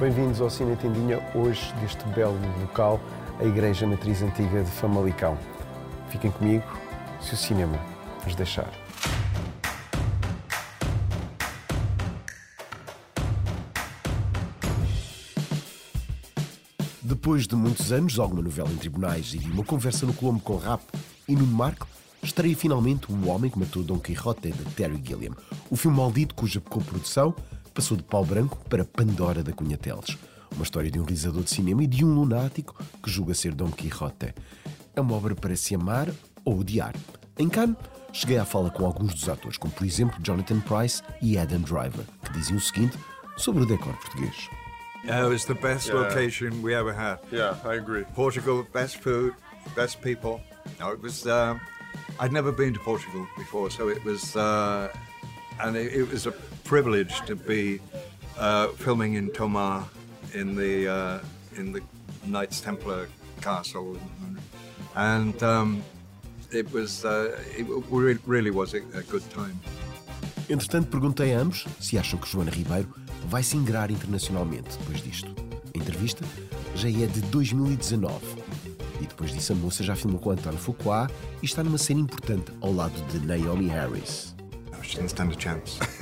Bem-vindos ao Cine Tendinha, hoje deste belo local, a Igreja Matriz Antiga de Famalicão. Fiquem comigo, se o cinema os deixar. Depois de muitos anos, alguma novela em tribunais e de uma conversa no Colombo com Rap e Nuno Marco, estreia finalmente O Homem que Matou Dom Quixote de Terry Gilliam, o filme maldito cuja co-produção passou de pau branco para Pandora da Cunha Teles. Uma história de um realizador de cinema e de um lunático que julga ser Dom Quixote. É uma obra para se amar ou odiar. Em Cannes, cheguei à fala com alguns dos atores, como por exemplo Jonathan Price e Adam Driver, que diziam o seguinte sobre o decor português. Yeah, it was the best Yeah. location we ever had. Yeah, I agree. Portugal, best food, best people. No, it was. Um, I'd never been to Portugal before, so it was, uh, and it, it was a privilege to be uh, filming in Tomar, in the uh, in the Knights Templar castle, and um, it was. Uh, it re- really was a, good time. Entretanto, perguntei a ambos se acham que Joana Ribeiro vai se ingrar internacionalmente depois disto. A entrevista já é de 2019. E depois disso, a moça já filmou com António Fuqua e está numa cena importante ao lado de Naomi Harris. She didn't stand a chance.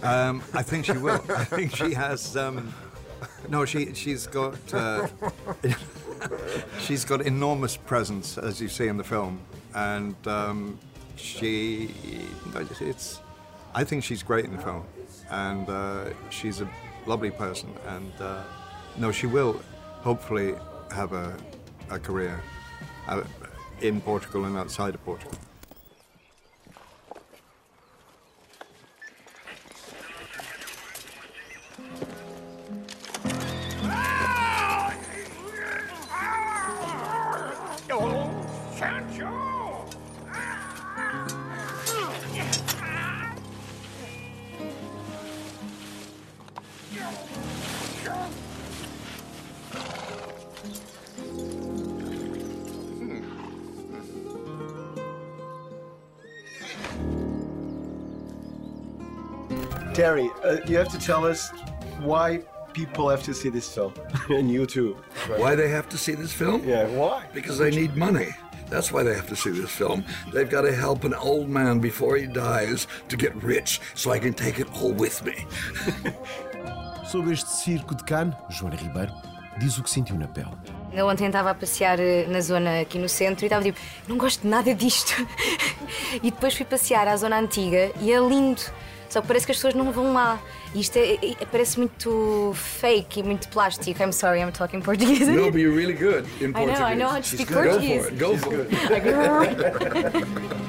um, I think she will. I think she has. Um, no, she she's got uh, she's got enormous presence, as you see in the film, and um, she it's. I think she's great in the film, and uh, she's a lovely person, and uh, no, she will hopefully have a, a career uh, in Portugal and outside of Portugal. Terry, uh, you have to tell us why people have to see this film, and you too. Why they have to see this film? Yeah, why? Because they need money. That's why they have to see this film. They've got to help an old man before he dies to get rich so I can take it all with me. Sobre este circo de Cannes, Joana Ribeiro diz o que sentiu na pele. Eu ontem estava a passear eh, na zona aqui no centro e estava tipo, não gosto de nada disto. e depois fui passear à zona antiga e é lindo. Só que parece que as pessoas não vão lá. E isto é, é- parece muito fake e muito plástico. I'm sorry, I'm talking Portuguese. no, but you're really good in I know, Portuguese. I know how to speak Go Portuguese. for it. Go for it.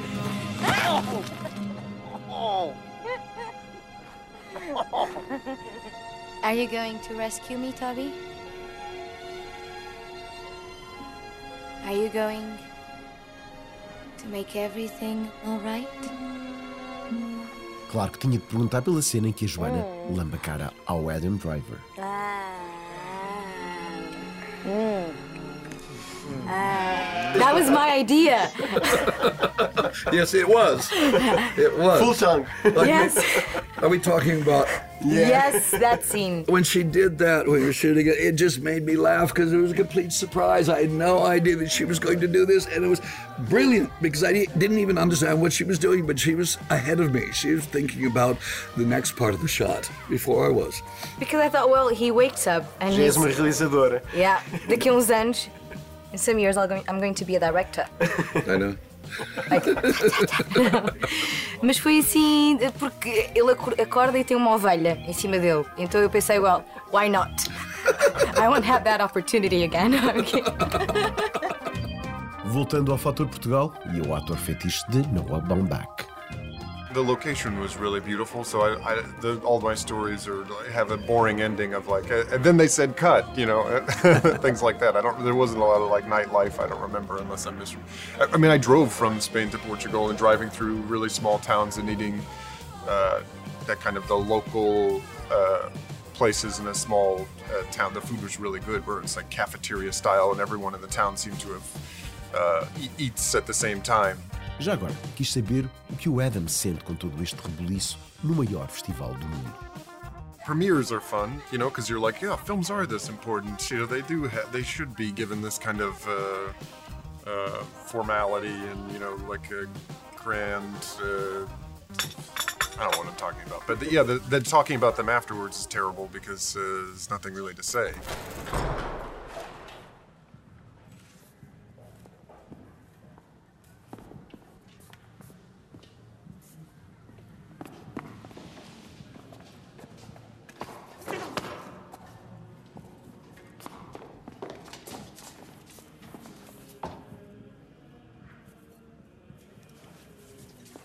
Are you going to rescue me, Toby? Are you going to make everything all right? Claro que tinha de perguntar pela cena em que a Joana lamba a cara ao Adam Driver. That was my idea. yes, it was. It was. Full tongue. Like, Yes. Are we talking about Yes, that scene. when she did that when we were shooting it? It just made me laugh because it was a complete surprise. I had no idea that she was going to do this, and it was brilliant because I didn't even understand what she was doing, but she was ahead of me. She was thinking about the next part of the shot before I was. Because I thought, well, he wakes up and Já és he's realizadora. yeah. Daqui a uns anos, in some years, I'll go, I'm going to be a director. I know. Mas foi assim porque ele acor- acorda e tem uma ovelha em cima dele. Então eu pensei, well, why not? I won't have that opportunity again. Okay. Voltando ao fator Portugal e ao ator fetiche de Noah Baumbach. The location was really beautiful, so I, I the, all my stories are have a boring ending of like, and then they said cut, you know, things like that. I don't. There wasn't a lot of like nightlife. I don't remember unless I'm mis. I, I mean, I drove from Spain to Portugal and driving through really small towns and eating uh, that kind of the local. Uh, places in a small uh, town the food was really good where it's like cafeteria style and everyone in the town seemed to have uh, eats at the same time Já agora, quis saber o que o Adam sente com todo este rebuliço no maior festival do mundo. premieres are fun, you know, because you're like, yeah, films are this important. You know, they do, ha- they should be given this kind of uh, uh, formality and you know, like a grand. Uh, I don't know what I'm talking about, but yeah, the, the talking about them afterwards is terrible because uh, there's nothing really to say.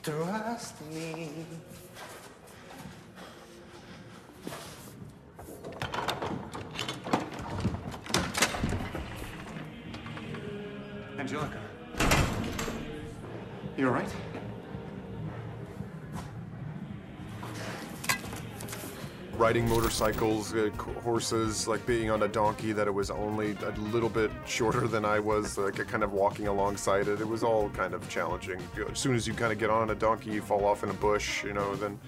Trust me. Angelica. You all right? Riding motorcycles, uh, horses, like being on a donkey that it was only a little bit shorter than I was, like kind of walking alongside it. It was all kind of challenging. As soon as you kind of get on a donkey, you fall off in a bush, you know, then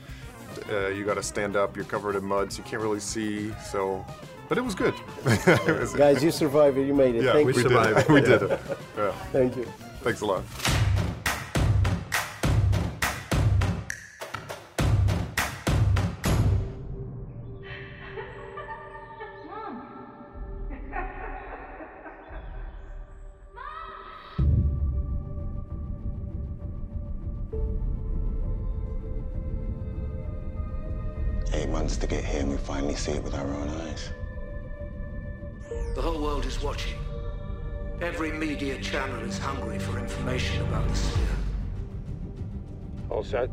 uh, you got to stand up, you're covered in mud, so you can't really see. So, but it was good. It was- Guys, you survived it. You made it. yeah, Thank we, you. did we did it. Yeah. Thank you. Thanks a lot. Months to get here, and we finally see it with our own eyes. The whole world is watching. Every media channel is hungry for information about the sphere. All set?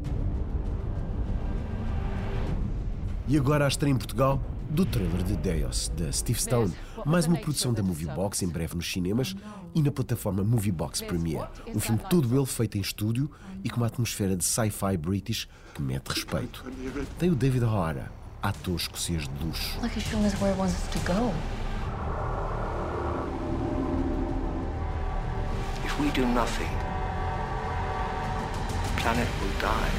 E agora a estreia em Portugal do trailer de Deus, de Steve Stone. Mais uma produção da Moviebox, em breve nos cinemas e na plataforma Moviebox Premiere. Um filme todo ele feito em estúdio e com uma atmosfera de sci-fi british que mete respeito. Tem o David O'Hara, ator escocês de luxo. Like he's showing us where it wants us to go. If we do nothing, the planet will die.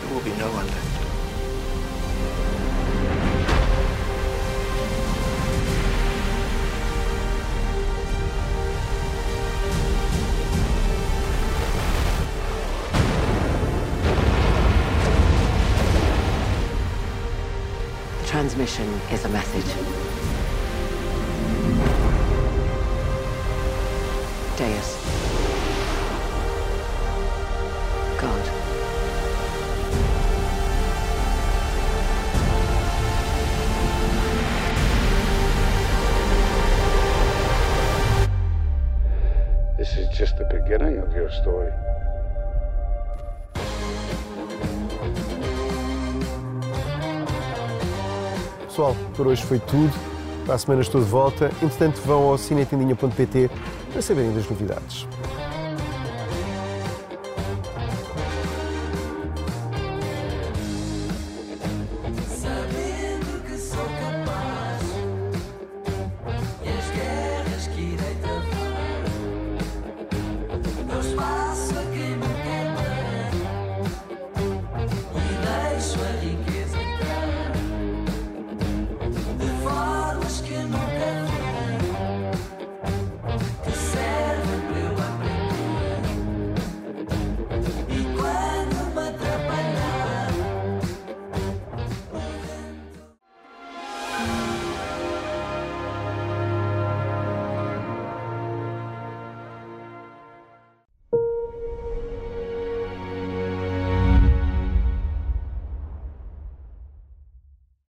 There will be no one left. Transmission is a message. Deus. God. This is just the beginning of your story. Pessoal, por hoje foi tudo. Para a semana estou de volta. Entretanto, vão ao cinetendinha.pt para saberem das novidades.